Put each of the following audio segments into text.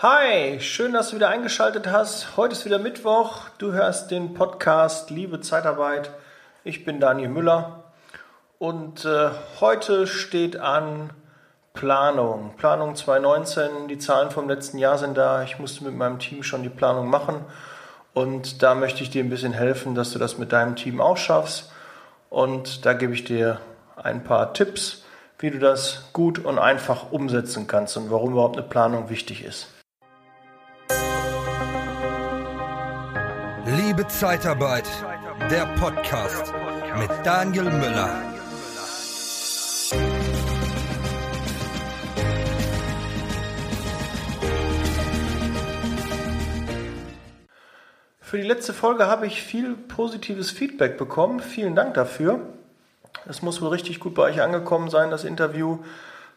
Hi, schön, dass du wieder eingeschaltet hast. Heute ist wieder Mittwoch. Du hörst den Podcast Liebe Zeitarbeit. Ich bin Daniel Müller und äh, heute steht an Planung. Planung 2019. Die Zahlen vom letzten Jahr sind da. Ich musste mit meinem Team schon die Planung machen und da möchte ich dir ein bisschen helfen, dass du das mit deinem Team auch schaffst. Und da gebe ich dir ein paar Tipps, wie du das gut und einfach umsetzen kannst und warum überhaupt eine Planung wichtig ist. Liebe Zeitarbeit, der Podcast mit Daniel Müller. Für die letzte Folge habe ich viel positives Feedback bekommen. Vielen Dank dafür. Es muss wohl richtig gut bei euch angekommen sein, das Interview.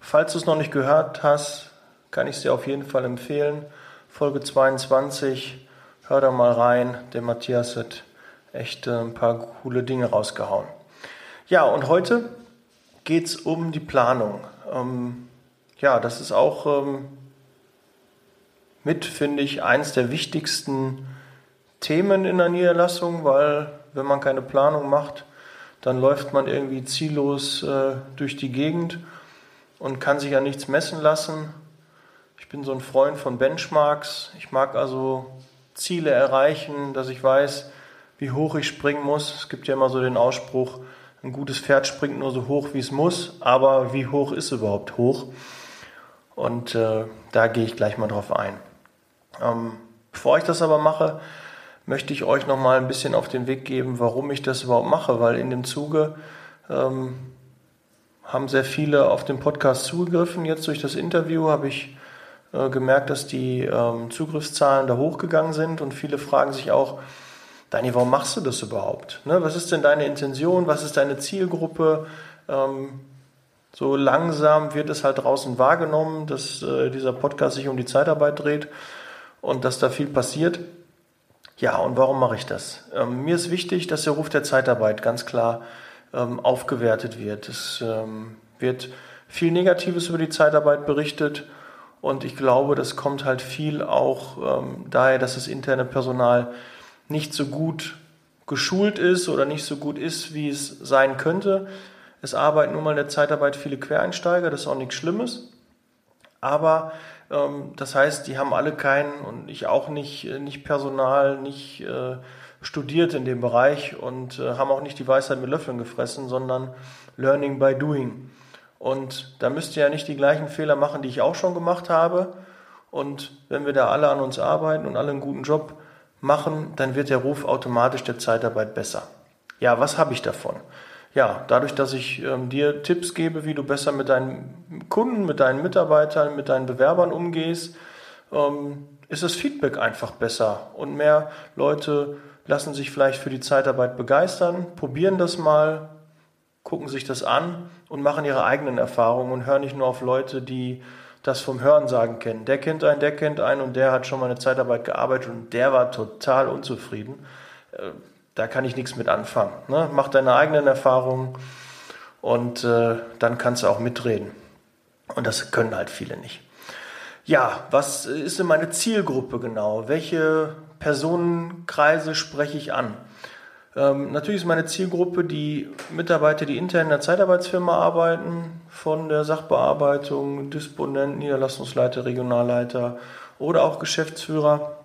Falls du es noch nicht gehört hast, kann ich es dir auf jeden Fall empfehlen. Folge 22, hör da mal rein. Der Matthias hat echt äh, ein paar coole Dinge rausgehauen. Ja, und heute geht es um die Planung. Ähm, ja, das ist auch ähm, mit, finde ich, eins der wichtigsten Themen in der Niederlassung, weil wenn man keine Planung macht, dann läuft man irgendwie ziellos äh, durch die Gegend und kann sich ja nichts messen lassen. Ich bin so ein Freund von Benchmarks. Ich mag also Ziele erreichen, dass ich weiß, wie hoch ich springen muss. Es gibt ja immer so den Ausspruch, ein gutes Pferd springt nur so hoch, wie es muss, aber wie hoch ist überhaupt hoch? Und äh, da gehe ich gleich mal drauf ein. Ähm, bevor ich das aber mache, möchte ich euch noch mal ein bisschen auf den Weg geben, warum ich das überhaupt mache, weil in dem Zuge ähm, haben sehr viele auf den Podcast zugegriffen. Jetzt durch das Interview habe ich äh, gemerkt, dass die ähm, Zugriffszahlen da hochgegangen sind und viele fragen sich auch, Dani, warum machst du das überhaupt? Ne? Was ist denn deine Intention? Was ist deine Zielgruppe? Ähm, so langsam wird es halt draußen wahrgenommen, dass äh, dieser Podcast sich um die Zeitarbeit dreht und dass da viel passiert. Ja, und warum mache ich das? Ähm, mir ist wichtig, dass der Ruf der Zeitarbeit ganz klar ähm, aufgewertet wird. Es ähm, wird viel Negatives über die Zeitarbeit berichtet und ich glaube, das kommt halt viel auch ähm, daher, dass das interne Personal nicht so gut geschult ist oder nicht so gut ist, wie es sein könnte. Es arbeiten nun mal in der Zeitarbeit viele Quereinsteiger, das ist auch nichts Schlimmes. Aber ähm, das heißt, die haben alle keinen und ich auch nicht, äh, nicht Personal, nicht äh, studiert in dem Bereich und äh, haben auch nicht die Weisheit mit Löffeln gefressen, sondern Learning by Doing. Und da müsst ihr ja nicht die gleichen Fehler machen, die ich auch schon gemacht habe. Und wenn wir da alle an uns arbeiten und alle einen guten Job machen, dann wird der Ruf automatisch der Zeitarbeit besser. Ja, was habe ich davon? ja, dadurch, dass ich ähm, dir Tipps gebe, wie du besser mit deinen Kunden, mit deinen Mitarbeitern, mit deinen Bewerbern umgehst, ähm, ist das Feedback einfach besser und mehr Leute lassen sich vielleicht für die Zeitarbeit begeistern, probieren das mal, gucken sich das an und machen ihre eigenen Erfahrungen und hören nicht nur auf Leute, die das vom Hörensagen kennen. Der kennt einen, der kennt einen und der hat schon mal eine Zeitarbeit gearbeitet und der war total unzufrieden. Äh, da kann ich nichts mit anfangen. Ne? Mach deine eigenen Erfahrungen und äh, dann kannst du auch mitreden. Und das können halt viele nicht. Ja, was ist denn meine Zielgruppe genau? Welche Personenkreise spreche ich an? Ähm, natürlich ist meine Zielgruppe die Mitarbeiter, die intern in der Zeitarbeitsfirma arbeiten, von der Sachbearbeitung, Disponent, Niederlassungsleiter, Regionalleiter oder auch Geschäftsführer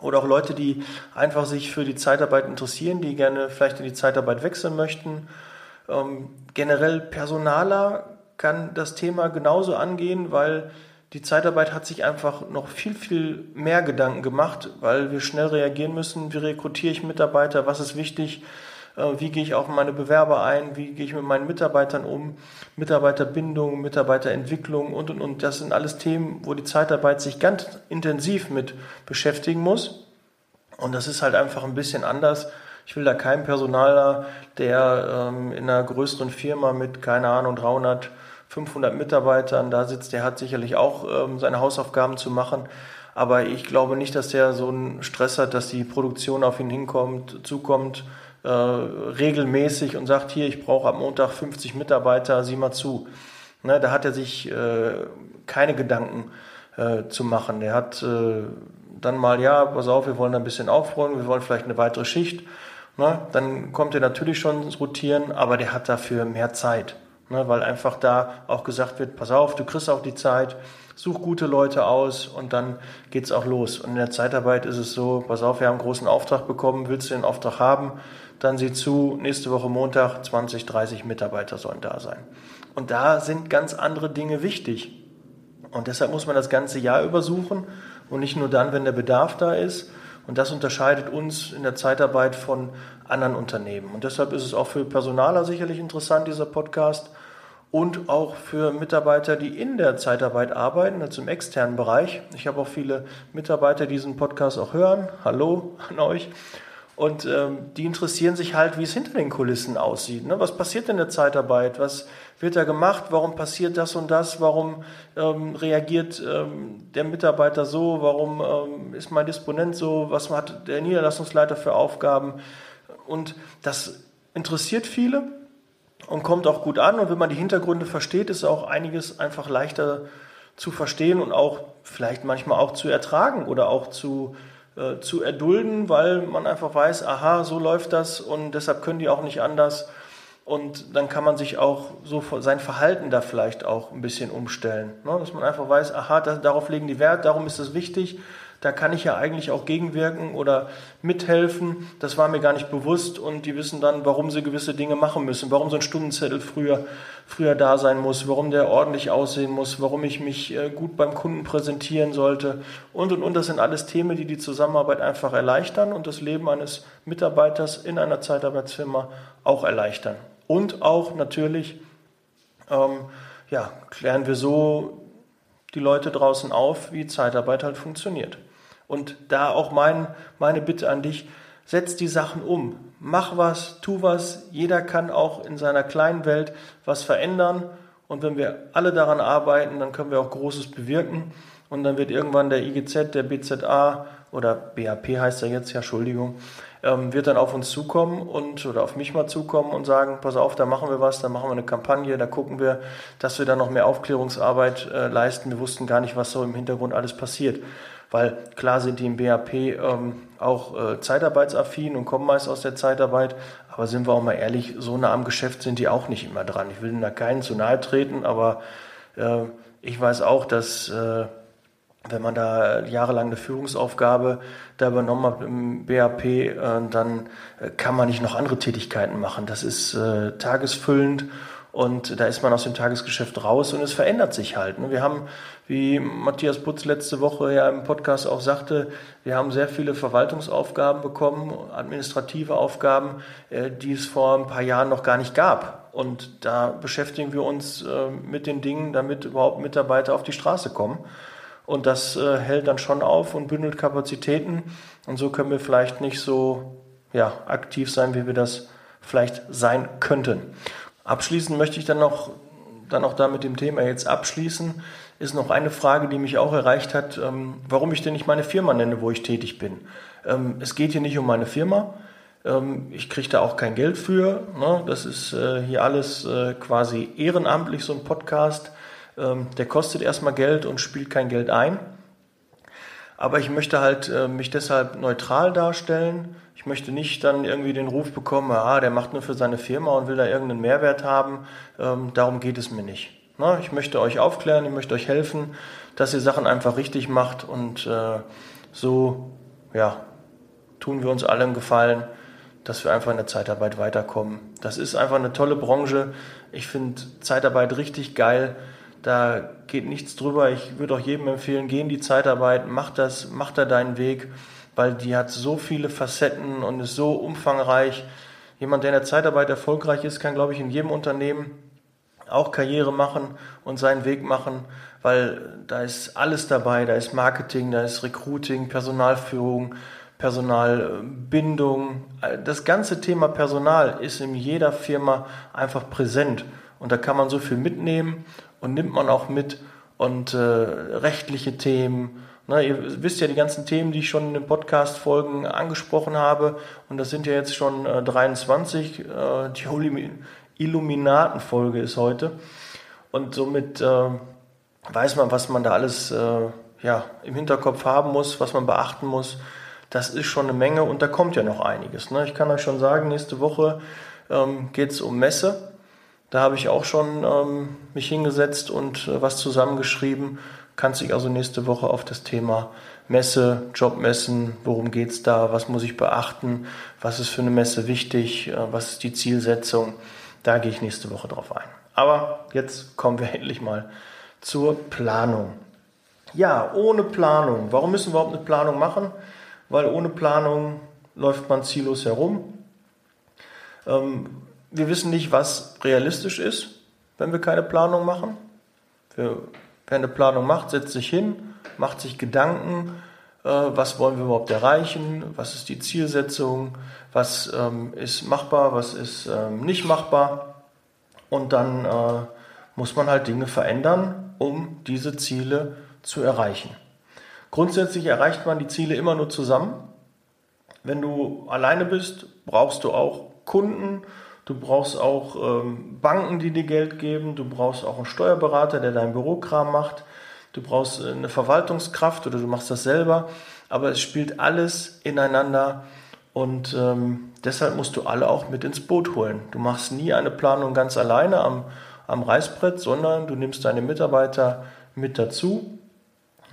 oder auch Leute, die einfach sich für die Zeitarbeit interessieren, die gerne vielleicht in die Zeitarbeit wechseln möchten. Ähm, generell Personaler kann das Thema genauso angehen, weil die Zeitarbeit hat sich einfach noch viel, viel mehr Gedanken gemacht, weil wir schnell reagieren müssen. Wie rekrutiere ich Mitarbeiter? Was ist wichtig? Äh, wie gehe ich auf meine Bewerber ein? Wie gehe ich mit meinen Mitarbeitern um? Mitarbeiterbindung, Mitarbeiterentwicklung und, und, und. Das sind alles Themen, wo die Zeitarbeit sich ganz intensiv mit beschäftigen muss. Und das ist halt einfach ein bisschen anders. Ich will da keinen Personaler, der ähm, in einer größeren Firma mit, keine Ahnung, 300, 500 Mitarbeitern da sitzt, der hat sicherlich auch ähm, seine Hausaufgaben zu machen. Aber ich glaube nicht, dass der so einen Stress hat, dass die Produktion auf ihn hinkommt, zukommt, äh, regelmäßig und sagt, hier, ich brauche am Montag 50 Mitarbeiter, sieh mal zu. Ne, da hat er sich äh, keine Gedanken äh, zu machen. Der hat äh, dann mal, ja, pass auf, wir wollen ein bisschen aufräumen, wir wollen vielleicht eine weitere Schicht. Ne? Dann kommt er natürlich schon ins Rotieren, aber der hat dafür mehr Zeit. Ne? Weil einfach da auch gesagt wird, pass auf, du kriegst auch die Zeit, such gute Leute aus und dann geht's auch los. Und in der Zeitarbeit ist es so, pass auf, wir haben einen großen Auftrag bekommen, willst du den Auftrag haben? Dann sieh zu, nächste Woche Montag 20, 30 Mitarbeiter sollen da sein. Und da sind ganz andere Dinge wichtig. Und deshalb muss man das ganze Jahr übersuchen und nicht nur dann, wenn der Bedarf da ist. Und das unterscheidet uns in der Zeitarbeit von anderen Unternehmen. Und deshalb ist es auch für Personaler sicherlich interessant, dieser Podcast. Und auch für Mitarbeiter, die in der Zeitarbeit arbeiten, also im externen Bereich. Ich habe auch viele Mitarbeiter, die diesen Podcast auch hören. Hallo an euch. Und ähm, die interessieren sich halt, wie es hinter den Kulissen aussieht. Ne? Was passiert in der Zeitarbeit? Was wird da gemacht? Warum passiert das und das? Warum ähm, reagiert ähm, der Mitarbeiter so? Warum ähm, ist mein Disponent so? Was hat der Niederlassungsleiter für Aufgaben? Und das interessiert viele und kommt auch gut an. Und wenn man die Hintergründe versteht, ist auch einiges einfach leichter zu verstehen und auch vielleicht manchmal auch zu ertragen oder auch zu äh, zu erdulden, weil man einfach weiß, aha, so läuft das und deshalb können die auch nicht anders. Und dann kann man sich auch so sein Verhalten da vielleicht auch ein bisschen umstellen. Ne? Dass man einfach weiß, aha, das, darauf legen die Wert, darum ist es wichtig da kann ich ja eigentlich auch gegenwirken oder mithelfen. Das war mir gar nicht bewusst und die wissen dann, warum sie gewisse Dinge machen müssen, warum so ein Stundenzettel früher, früher da sein muss, warum der ordentlich aussehen muss, warum ich mich äh, gut beim Kunden präsentieren sollte und und und. Das sind alles Themen, die die Zusammenarbeit einfach erleichtern und das Leben eines Mitarbeiters in einer Zeitarbeitsfirma auch erleichtern. Und auch natürlich ähm, ja, klären wir so die Leute draußen auf, wie Zeitarbeit halt funktioniert. Und da auch mein, meine Bitte an dich, setz die Sachen um. Mach was, tu was. Jeder kann auch in seiner kleinen Welt was verändern. Und wenn wir alle daran arbeiten, dann können wir auch Großes bewirken. Und dann wird irgendwann der IGZ, der BZA oder BAP heißt er jetzt, ja, Entschuldigung, ähm, wird dann auf uns zukommen und oder auf mich mal zukommen und sagen, pass auf, da machen wir was, da machen wir eine Kampagne, da gucken wir, dass wir da noch mehr Aufklärungsarbeit äh, leisten. Wir wussten gar nicht, was so im Hintergrund alles passiert weil klar sind die im BAP ähm, auch äh, zeitarbeitsaffin und kommen meist aus der Zeitarbeit, aber sind wir auch mal ehrlich, so nah am Geschäft sind die auch nicht immer dran. Ich will da keinen zu nahe treten, aber äh, ich weiß auch, dass äh, wenn man da jahrelang eine Führungsaufgabe da übernommen hat im BAP, äh, dann äh, kann man nicht noch andere Tätigkeiten machen. Das ist äh, tagesfüllend und da ist man aus dem Tagesgeschäft raus und es verändert sich halt. Ne? Wir haben, wie Matthias Putz letzte Woche ja im Podcast auch sagte, wir haben sehr viele Verwaltungsaufgaben bekommen, administrative Aufgaben, äh, die es vor ein paar Jahren noch gar nicht gab. Und da beschäftigen wir uns äh, mit den Dingen, damit überhaupt Mitarbeiter auf die Straße kommen. Und das äh, hält dann schon auf und bündelt Kapazitäten. Und so können wir vielleicht nicht so ja, aktiv sein, wie wir das vielleicht sein könnten. Abschließend möchte ich dann noch, dann auch da mit dem Thema jetzt abschließen, ist noch eine Frage, die mich auch erreicht hat, ähm, warum ich denn nicht meine Firma nenne, wo ich tätig bin. Ähm, es geht hier nicht um meine Firma. Ähm, ich kriege da auch kein Geld für. Ne? Das ist äh, hier alles äh, quasi ehrenamtlich, so ein Podcast. Ähm, der kostet erstmal Geld und spielt kein Geld ein. Aber ich möchte halt äh, mich deshalb neutral darstellen ich möchte nicht dann irgendwie den Ruf bekommen, ah, der macht nur für seine Firma und will da irgendeinen Mehrwert haben. Ähm, darum geht es mir nicht. Na, ich möchte euch aufklären, ich möchte euch helfen, dass ihr Sachen einfach richtig macht und äh, so, ja, tun wir uns allen Gefallen, dass wir einfach in der Zeitarbeit weiterkommen. Das ist einfach eine tolle Branche. Ich finde Zeitarbeit richtig geil. Da geht nichts drüber. Ich würde auch jedem empfehlen, geh in die Zeitarbeit, mach das, mach da deinen Weg weil die hat so viele Facetten und ist so umfangreich. Jemand, der in der Zeitarbeit erfolgreich ist, kann, glaube ich, in jedem Unternehmen auch Karriere machen und seinen Weg machen, weil da ist alles dabei. Da ist Marketing, da ist Recruiting, Personalführung, Personalbindung. Das ganze Thema Personal ist in jeder Firma einfach präsent. Und da kann man so viel mitnehmen und nimmt man auch mit und äh, rechtliche Themen na, ihr wisst ja die ganzen Themen, die ich schon in den Podcast-Folgen angesprochen habe. Und das sind ja jetzt schon äh, 23. Äh, die Illuminaten-Folge ist heute. Und somit äh, weiß man, was man da alles äh, ja, im Hinterkopf haben muss, was man beachten muss, das ist schon eine Menge und da kommt ja noch einiges. Ne? Ich kann euch schon sagen, nächste Woche ähm, geht es um Messe. Da habe ich auch schon ähm, mich hingesetzt und äh, was zusammengeschrieben. Kann sich also nächste Woche auf das Thema Messe, Jobmessen, worum geht es da, was muss ich beachten, was ist für eine Messe wichtig, äh, was ist die Zielsetzung. Da gehe ich nächste Woche drauf ein. Aber jetzt kommen wir endlich mal zur Planung. Ja, ohne Planung. Warum müssen wir überhaupt eine Planung machen? Weil ohne Planung läuft man ziellos herum. Ähm, wir wissen nicht, was realistisch ist, wenn wir keine Planung machen. wer eine Planung macht, setzt sich hin, macht sich Gedanken, was wollen wir überhaupt erreichen, was ist die Zielsetzung, was ähm, ist machbar, was ist ähm, nicht machbar. Und dann äh, muss man halt Dinge verändern, um diese Ziele zu erreichen. Grundsätzlich erreicht man die Ziele immer nur zusammen. Wenn du alleine bist, brauchst du auch Kunden, du brauchst auch ähm, Banken, die dir Geld geben, du brauchst auch einen Steuerberater, der dein Bürokram macht, du brauchst eine Verwaltungskraft oder du machst das selber, aber es spielt alles ineinander und ähm, deshalb musst du alle auch mit ins Boot holen. Du machst nie eine Planung ganz alleine am, am Reißbrett, sondern du nimmst deine Mitarbeiter mit dazu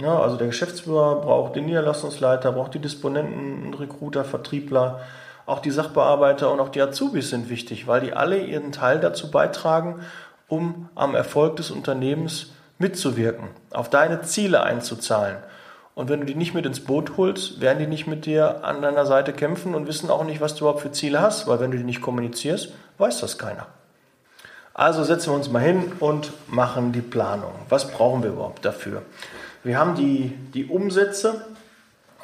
ja, also der Geschäftsführer braucht den Niederlassungsleiter, braucht die Disponenten, Recruiter, Vertriebler, auch die Sachbearbeiter und auch die Azubis sind wichtig, weil die alle ihren Teil dazu beitragen, um am Erfolg des Unternehmens mitzuwirken, auf deine Ziele einzuzahlen. Und wenn du die nicht mit ins Boot holst, werden die nicht mit dir an deiner Seite kämpfen und wissen auch nicht, was du überhaupt für Ziele hast, weil wenn du die nicht kommunizierst, weiß das keiner. Also setzen wir uns mal hin und machen die Planung. Was brauchen wir überhaupt dafür? Wir haben die, die Umsätze,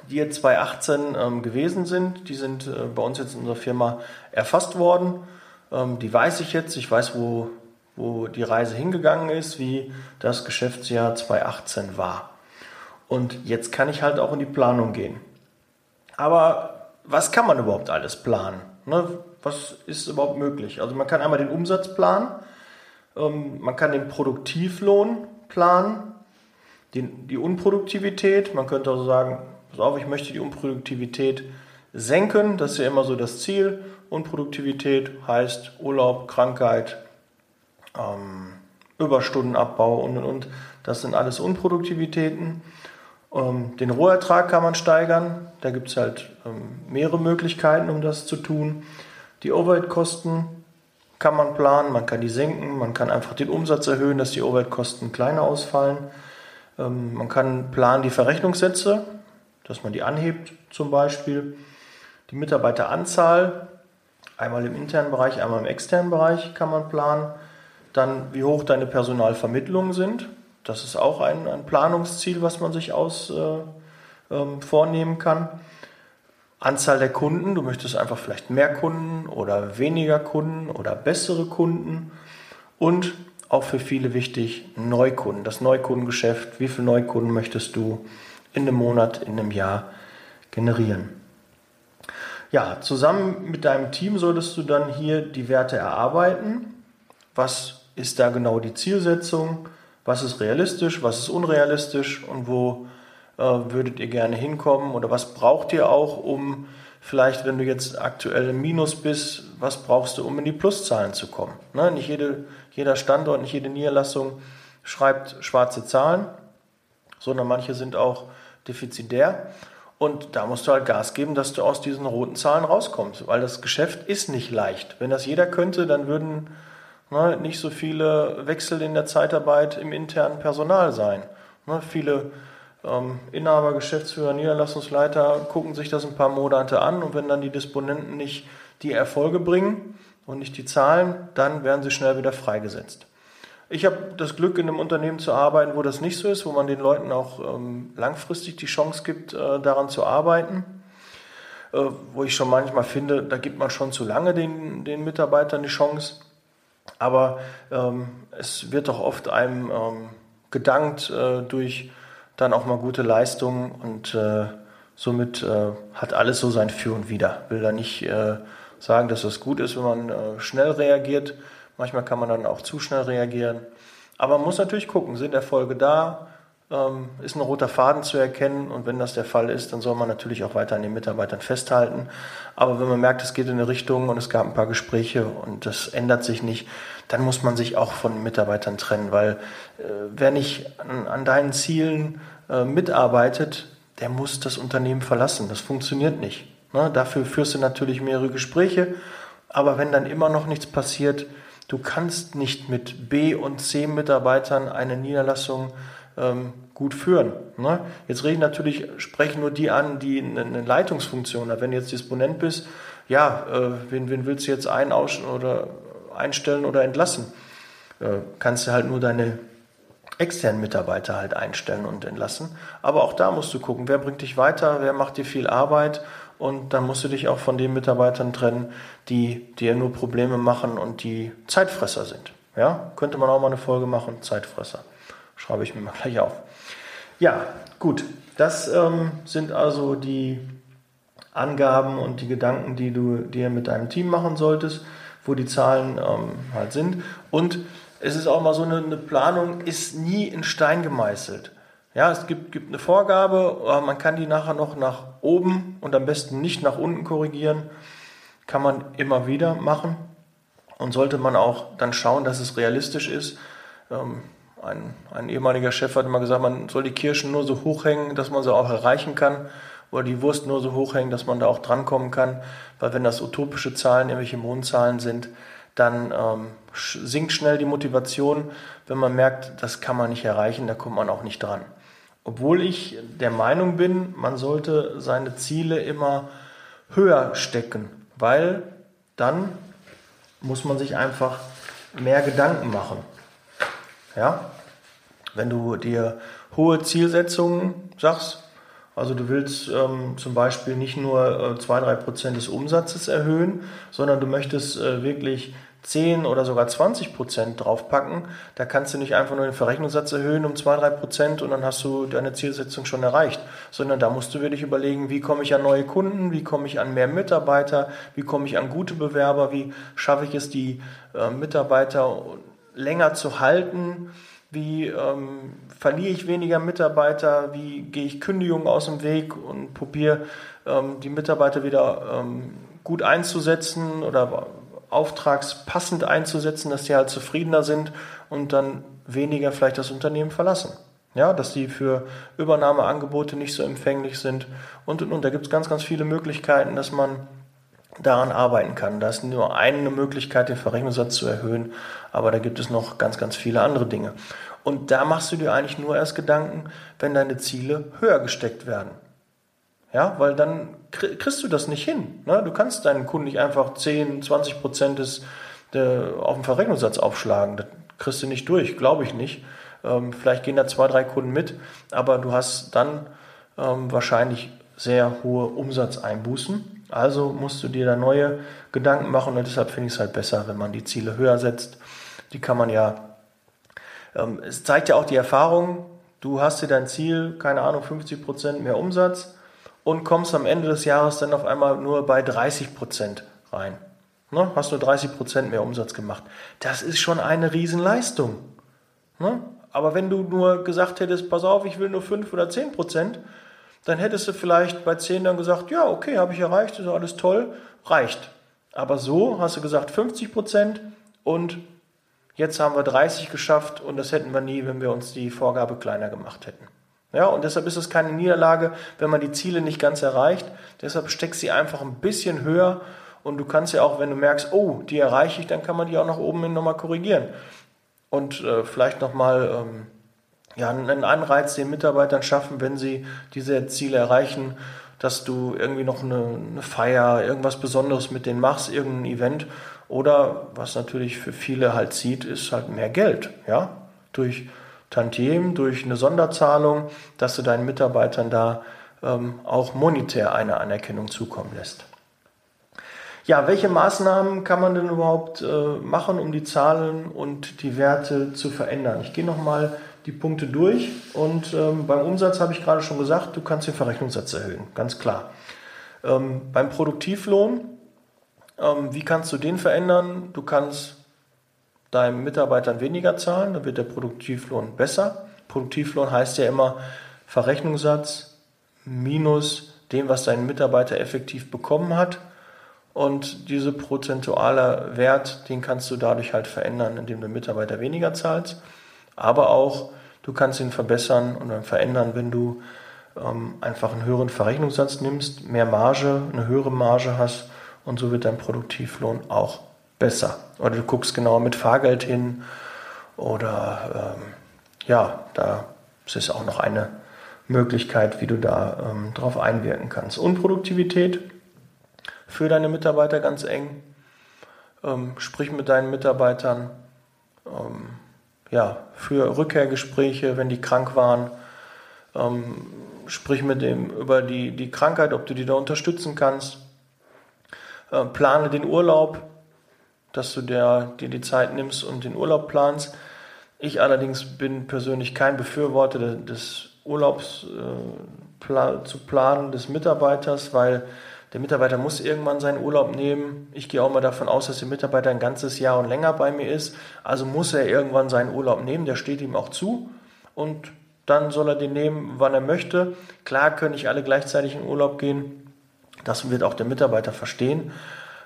die jetzt 2018 ähm, gewesen sind. Die sind äh, bei uns jetzt in unserer Firma erfasst worden. Ähm, die weiß ich jetzt. Ich weiß, wo, wo die Reise hingegangen ist, wie das Geschäftsjahr 2018 war. Und jetzt kann ich halt auch in die Planung gehen. Aber was kann man überhaupt alles planen? Ne? Was ist überhaupt möglich? Also man kann einmal den Umsatz planen, ähm, man kann den Produktivlohn planen, die, die Unproduktivität, man könnte also sagen, pass auf, ich möchte die Unproduktivität senken, das ist ja immer so das Ziel. Unproduktivität heißt Urlaub, Krankheit, ähm, Überstundenabbau und und und. Das sind alles Unproduktivitäten. Ähm, den Rohertrag kann man steigern. Da gibt es halt ähm, mehrere Möglichkeiten, um das zu tun. Die Overhead-Kosten kann man planen, man kann die senken, man kann einfach den Umsatz erhöhen, dass die Overhead-Kosten kleiner ausfallen. Ähm, man kann planen die Verrechnungssätze, dass man die anhebt zum Beispiel. Die Mitarbeiteranzahl, einmal im internen Bereich, einmal im externen Bereich kann man planen. Dann, wie hoch deine Personalvermittlungen sind. Das ist auch ein, ein Planungsziel, was man sich aus, äh, ähm, vornehmen kann. Anzahl der Kunden, du möchtest einfach vielleicht mehr Kunden oder weniger Kunden oder bessere Kunden. Und auch für viele wichtig, Neukunden, das Neukundengeschäft. Wie viele Neukunden möchtest du in einem Monat, in einem Jahr generieren? Ja, zusammen mit deinem Team solltest du dann hier die Werte erarbeiten. Was ist da genau die Zielsetzung? Was ist realistisch? Was ist unrealistisch? Und wo äh, würdet ihr gerne hinkommen? Oder was braucht ihr auch, um vielleicht, wenn du jetzt aktuell im Minus bist, was brauchst du, um in die Pluszahlen zu kommen? Ne? Nicht jede, jeder Standort, nicht jede Niederlassung schreibt schwarze Zahlen, sondern manche sind auch defizitär. Und da musst du halt Gas geben, dass du aus diesen roten Zahlen rauskommst, weil das Geschäft ist nicht leicht. Wenn das jeder könnte, dann würden ne, nicht so viele Wechsel in der Zeitarbeit im internen Personal sein. Ne, viele ähm, Inhaber, Geschäftsführer, Niederlassungsleiter gucken sich das ein paar Monate an und wenn dann die Disponenten nicht die Erfolge bringen und nicht die Zahlen, dann werden sie schnell wieder freigesetzt. Ich habe das Glück, in einem Unternehmen zu arbeiten, wo das nicht so ist, wo man den Leuten auch ähm, langfristig die Chance gibt, äh, daran zu arbeiten. Äh, wo ich schon manchmal finde, da gibt man schon zu lange den, den Mitarbeitern die Chance. Aber ähm, es wird doch oft einem ähm, gedankt äh, durch dann auch mal gute Leistungen und äh, somit äh, hat alles so sein Für und Wider. Will da nicht äh, sagen, dass es gut ist, wenn man äh, schnell reagiert. Manchmal kann man dann auch zu schnell reagieren. Aber man muss natürlich gucken, sind Erfolge da? Ähm, ist ein roter Faden zu erkennen und wenn das der Fall ist, dann soll man natürlich auch weiter an den Mitarbeitern festhalten. Aber wenn man merkt, es geht in eine Richtung und es gab ein paar Gespräche und das ändert sich nicht, dann muss man sich auch von Mitarbeitern trennen, weil äh, wer nicht an, an deinen Zielen äh, mitarbeitet, der muss das Unternehmen verlassen. Das funktioniert nicht. Ne? Dafür führst du natürlich mehrere Gespräche, aber wenn dann immer noch nichts passiert, du kannst nicht mit B- und C-Mitarbeitern eine Niederlassung ähm, gut führen. Ne? Jetzt reden natürlich, sprechen nur die an, die eine Leitungsfunktion haben. Wenn du jetzt Disponent bist, ja, äh, wen, wen willst du jetzt ein oder einstellen oder entlassen? Äh, kannst du halt nur deine externen Mitarbeiter halt einstellen und entlassen. Aber auch da musst du gucken, wer bringt dich weiter, wer macht dir viel Arbeit und dann musst du dich auch von den Mitarbeitern trennen, die dir nur Probleme machen und die Zeitfresser sind. Ja, könnte man auch mal eine Folge machen, Zeitfresser. Schreibe ich mir mal gleich auf. Ja, gut. Das ähm, sind also die Angaben und die Gedanken, die du dir mit deinem Team machen solltest, wo die Zahlen ähm, halt sind. Und es ist auch mal so eine, eine, Planung, ist nie in Stein gemeißelt. Ja, es gibt, gibt eine Vorgabe, man kann die nachher noch nach oben und am besten nicht nach unten korrigieren. Kann man immer wieder machen. Und sollte man auch dann schauen, dass es realistisch ist. Ähm, ein, ein ehemaliger Chef hat immer gesagt, man soll die Kirschen nur so hochhängen, dass man sie auch erreichen kann. Oder die Wurst nur so hochhängen, dass man da auch drankommen kann. Weil wenn das utopische Zahlen, irgendwelche Mondzahlen sind, dann ähm, sinkt schnell die Motivation, wenn man merkt, das kann man nicht erreichen, da kommt man auch nicht dran. Obwohl ich der Meinung bin, man sollte seine Ziele immer höher stecken, weil dann muss man sich einfach mehr Gedanken machen. Ja? Wenn du dir hohe Zielsetzungen sagst, also du willst ähm, zum Beispiel nicht nur äh, 2-3% des Umsatzes erhöhen, sondern du möchtest äh, wirklich 10 oder sogar 20 Prozent draufpacken, da kannst du nicht einfach nur den Verrechnungssatz erhöhen um 2, 3 Prozent und dann hast du deine Zielsetzung schon erreicht, sondern da musst du wirklich überlegen, wie komme ich an neue Kunden, wie komme ich an mehr Mitarbeiter, wie komme ich an gute Bewerber, wie schaffe ich es, die äh, Mitarbeiter länger zu halten, wie ähm, verliere ich weniger Mitarbeiter, wie gehe ich Kündigungen aus dem Weg und probiere ähm, die Mitarbeiter wieder ähm, gut einzusetzen oder auftragspassend einzusetzen, dass die halt zufriedener sind und dann weniger vielleicht das Unternehmen verlassen. Ja, dass die für Übernahmeangebote nicht so empfänglich sind und und und. Da gibt es ganz, ganz viele Möglichkeiten, dass man daran arbeiten kann. Da ist nur eine Möglichkeit, den Verrechnungssatz zu erhöhen, aber da gibt es noch ganz, ganz viele andere Dinge. Und da machst du dir eigentlich nur erst Gedanken, wenn deine Ziele höher gesteckt werden. Ja, weil dann kriegst du das nicht hin. Ne? Du kannst deinen Kunden nicht einfach 10, 20 Prozent auf dem Verrechnungssatz aufschlagen. Das kriegst du nicht durch, glaube ich nicht. Ähm, vielleicht gehen da zwei, drei Kunden mit, aber du hast dann ähm, wahrscheinlich sehr hohe Umsatzeinbußen also musst du dir da neue Gedanken machen und deshalb finde ich es halt besser, wenn man die Ziele höher setzt. Die kann man ja, ähm, es zeigt ja auch die Erfahrung, du hast dir dein Ziel, keine Ahnung, 50% mehr Umsatz und kommst am Ende des Jahres dann auf einmal nur bei 30% rein. Ne? Hast du 30% mehr Umsatz gemacht. Das ist schon eine Riesenleistung. Ne? Aber wenn du nur gesagt hättest, pass auf, ich will nur 5 oder 10%, dann hättest du vielleicht bei 10 dann gesagt, ja, okay, habe ich erreicht, ist alles toll, reicht. Aber so hast du gesagt 50 Prozent und jetzt haben wir 30 geschafft und das hätten wir nie, wenn wir uns die Vorgabe kleiner gemacht hätten. Ja, und deshalb ist es keine Niederlage, wenn man die Ziele nicht ganz erreicht. Deshalb steckst sie einfach ein bisschen höher und du kannst ja auch, wenn du merkst, oh, die erreiche ich, dann kann man die auch nach oben hin nochmal korrigieren. Und äh, vielleicht nochmal ähm, ja, einen Anreiz den Mitarbeitern schaffen, wenn sie diese Ziele erreichen, dass du irgendwie noch eine, eine Feier, irgendwas Besonderes mit denen machst, irgendein Event. Oder was natürlich für viele halt zieht, ist halt mehr Geld, ja, durch Tantiem, durch eine Sonderzahlung, dass du deinen Mitarbeitern da ähm, auch monetär eine Anerkennung zukommen lässt. Ja, welche Maßnahmen kann man denn überhaupt äh, machen, um die Zahlen und die Werte zu verändern? Ich gehe nochmal die Punkte durch und ähm, beim Umsatz habe ich gerade schon gesagt, du kannst den Verrechnungssatz erhöhen, ganz klar. Ähm, beim Produktivlohn, ähm, wie kannst du den verändern? Du kannst deinen Mitarbeitern weniger zahlen, dann wird der Produktivlohn besser. Produktivlohn heißt ja immer Verrechnungssatz minus dem, was dein Mitarbeiter effektiv bekommen hat. Und dieser prozentuale Wert, den kannst du dadurch halt verändern, indem du Mitarbeiter weniger zahlst. Aber auch, du kannst ihn verbessern und dann verändern, wenn du ähm, einfach einen höheren Verrechnungssatz nimmst, mehr Marge, eine höhere Marge hast und so wird dein Produktivlohn auch besser. Oder du guckst genauer mit Fahrgeld hin oder ähm, ja, da ist auch noch eine Möglichkeit, wie du da ähm, drauf einwirken kannst. Unproduktivität für deine Mitarbeiter ganz eng. Ähm, sprich mit deinen Mitarbeitern. Ähm, ja, für Rückkehrgespräche, wenn die krank waren. Ähm, sprich mit dem über die, die Krankheit, ob du die da unterstützen kannst. Äh, plane den Urlaub, dass du dir, dir die Zeit nimmst und den Urlaub planst. Ich allerdings bin persönlich kein Befürworter des Urlaubs äh, zu planen des Mitarbeiters, weil der Mitarbeiter muss irgendwann seinen Urlaub nehmen. Ich gehe auch mal davon aus, dass der Mitarbeiter ein ganzes Jahr und länger bei mir ist. Also muss er irgendwann seinen Urlaub nehmen. Der steht ihm auch zu. Und dann soll er den nehmen, wann er möchte. Klar können nicht alle gleichzeitig in Urlaub gehen. Das wird auch der Mitarbeiter verstehen.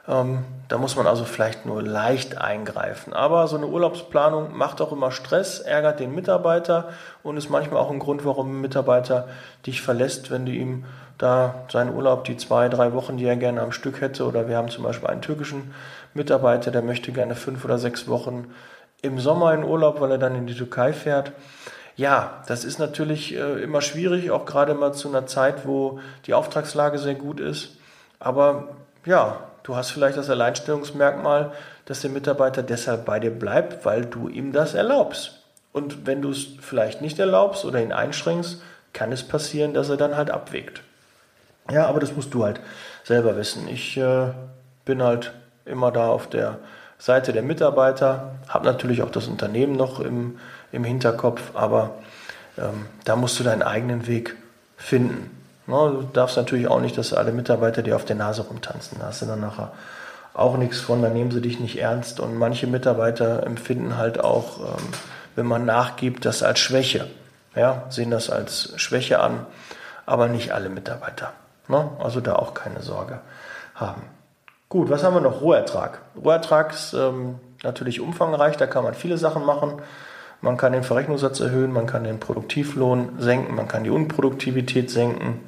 Ähm, da muss man also vielleicht nur leicht eingreifen. Aber so eine Urlaubsplanung macht auch immer Stress, ärgert den Mitarbeiter und ist manchmal auch ein Grund, warum ein Mitarbeiter dich verlässt, wenn du ihm da seinen Urlaub, die zwei, drei Wochen, die er gerne am Stück hätte. Oder wir haben zum Beispiel einen türkischen Mitarbeiter, der möchte gerne fünf oder sechs Wochen im Sommer in Urlaub, weil er dann in die Türkei fährt. Ja, das ist natürlich äh, immer schwierig, auch gerade mal zu einer Zeit, wo die Auftragslage sehr gut ist. Aber ja, du hast vielleicht das Alleinstellungsmerkmal, dass der Mitarbeiter deshalb bei dir bleibt, weil du ihm das erlaubst. Und wenn du es vielleicht nicht erlaubst oder ihn einschränkst, kann es passieren, dass er dann halt abwägt. Ja, aber das musst du halt selber wissen. Ich äh, bin halt immer da auf der Seite der Mitarbeiter, habe natürlich auch das Unternehmen noch im, im Hinterkopf, aber ähm, da musst du deinen eigenen Weg finden. No, du darfst natürlich auch nicht, dass alle Mitarbeiter dir auf der Nase rumtanzen. Da hast du dann nachher auch nichts von, dann nehmen sie dich nicht ernst. Und manche Mitarbeiter empfinden halt auch, ähm, wenn man nachgibt, das als Schwäche. Ja, sehen das als Schwäche an, aber nicht alle Mitarbeiter. Ne? Also da auch keine Sorge haben. Gut, was haben wir noch? Rohertrag. Rohertrag ist ähm, natürlich umfangreich, da kann man viele Sachen machen. Man kann den Verrechnungssatz erhöhen, man kann den Produktivlohn senken, man kann die Unproduktivität senken.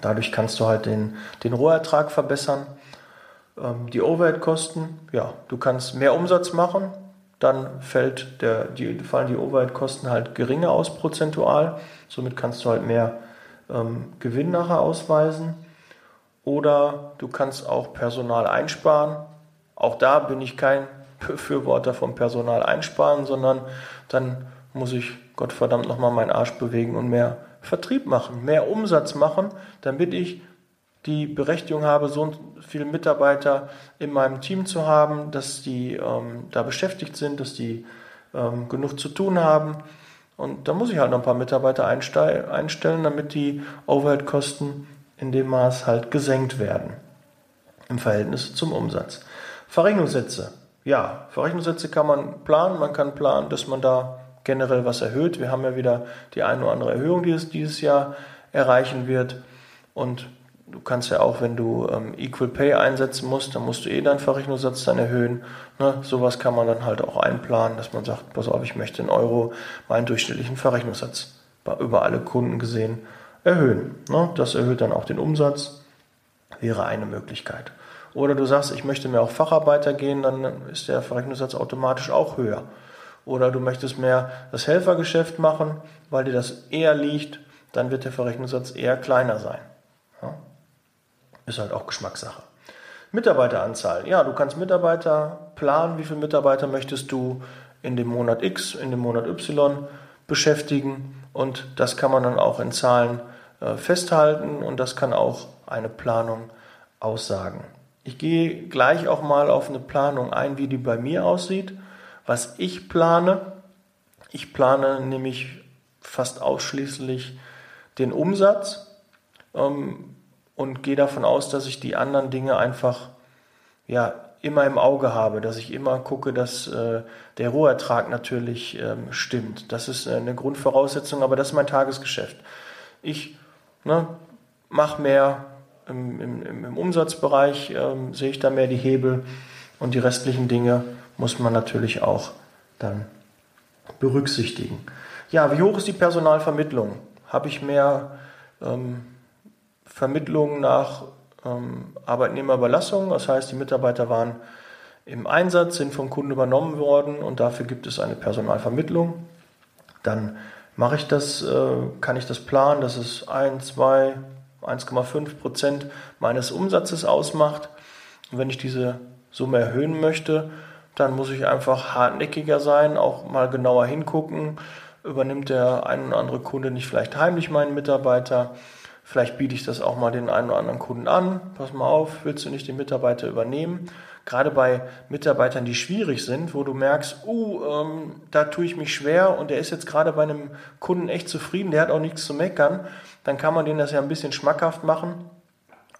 Dadurch kannst du halt den, den Rohertrag verbessern. Ähm, die Overhead-Kosten, ja, du kannst mehr Umsatz machen, dann fällt der, die, fallen die Overhead-Kosten halt geringer aus prozentual. Somit kannst du halt mehr ähm, Gewinn nachher ausweisen. Oder du kannst auch Personal einsparen. Auch da bin ich kein Befürworter vom Personal einsparen, sondern dann muss ich Gottverdammt nochmal meinen Arsch bewegen und mehr Vertrieb machen, mehr Umsatz machen, damit ich die Berechtigung habe, so viele Mitarbeiter in meinem Team zu haben, dass die ähm, da beschäftigt sind, dass die ähm, genug zu tun haben und da muss ich halt noch ein paar Mitarbeiter einstellen, damit die Overhead-Kosten in dem Maß halt gesenkt werden im Verhältnis zum Umsatz. Verrechnungssätze. Ja, Verrechnungssätze kann man planen. Man kann planen, dass man da generell was erhöht. Wir haben ja wieder die eine oder andere Erhöhung, die es dieses Jahr erreichen wird. Und du kannst ja auch, wenn du ähm, Equal Pay einsetzen musst, dann musst du eh deinen Verrechnungssatz dann erhöhen. Ne? Sowas kann man dann halt auch einplanen, dass man sagt, pass auf, ich möchte in Euro meinen durchschnittlichen Verrechnungssatz über alle Kunden gesehen erhöhen. Ne? Das erhöht dann auch den Umsatz, wäre eine Möglichkeit. Oder du sagst, ich möchte mehr auf Facharbeiter gehen, dann ist der Verrechnungssatz automatisch auch höher. Oder du möchtest mehr das Helfergeschäft machen, weil dir das eher liegt, dann wird der Verrechnungssatz eher kleiner sein. Ja? Ist halt auch Geschmackssache. Mitarbeiteranzahl. Ja, du kannst Mitarbeiter planen, wie viele Mitarbeiter möchtest du in dem Monat X, in dem Monat Y beschäftigen und das kann man dann auch in Zahlen äh, festhalten und das kann auch eine Planung aussagen. Ich gehe gleich auch mal auf eine Planung ein, wie die bei mir aussieht. Was ich plane, ich plane nämlich fast ausschließlich den Umsatz. Ähm, und gehe davon aus, dass ich die anderen Dinge einfach ja, immer im Auge habe, dass ich immer gucke, dass äh, der Rohertrag natürlich ähm, stimmt. Das ist äh, eine Grundvoraussetzung, aber das ist mein Tagesgeschäft. Ich ne, mache mehr im, im, im Umsatzbereich, ähm, sehe ich da mehr die Hebel und die restlichen Dinge muss man natürlich auch dann berücksichtigen. Ja, wie hoch ist die Personalvermittlung? Habe ich mehr ähm, Vermittlung nach ähm, Arbeitnehmerüberlassung, das heißt, die Mitarbeiter waren im Einsatz, sind vom Kunden übernommen worden und dafür gibt es eine Personalvermittlung. Dann mache ich das, äh, kann ich das planen, dass es 1, 2, 1,5 Prozent meines Umsatzes ausmacht. Und wenn ich diese Summe erhöhen möchte, dann muss ich einfach hartnäckiger sein, auch mal genauer hingucken. Übernimmt der ein oder andere Kunde nicht vielleicht heimlich meinen Mitarbeiter? Vielleicht biete ich das auch mal den einen oder anderen Kunden an. Pass mal auf, willst du nicht den Mitarbeiter übernehmen? Gerade bei Mitarbeitern, die schwierig sind, wo du merkst, uh, ähm, da tue ich mich schwer und der ist jetzt gerade bei einem Kunden echt zufrieden, der hat auch nichts zu meckern, dann kann man denen das ja ein bisschen schmackhaft machen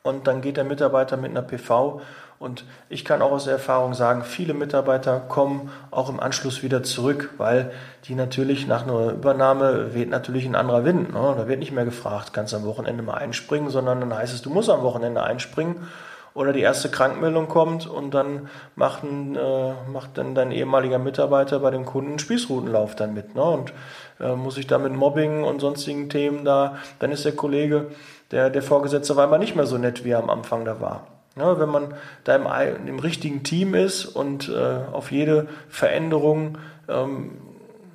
und dann geht der Mitarbeiter mit einer PV und ich kann auch aus der Erfahrung sagen, viele Mitarbeiter kommen auch im Anschluss wieder zurück, weil die natürlich nach einer Übernahme weht natürlich ein anderer Wind. Ne? Da wird nicht mehr gefragt, kannst du am Wochenende mal einspringen, sondern dann heißt es, du musst am Wochenende einspringen. Oder die erste Krankmeldung kommt und dann macht, ein, äh, macht dann dein ehemaliger Mitarbeiter bei dem Kunden einen Spießrutenlauf dann mit. Ne? Und äh, muss ich da mit Mobbing und sonstigen Themen da, dann ist der Kollege, der, der Vorgesetzte war immer nicht mehr so nett, wie er am Anfang da war. Ja, wenn man da im, im, richtigen Team ist und äh, auf jede Veränderung, ähm,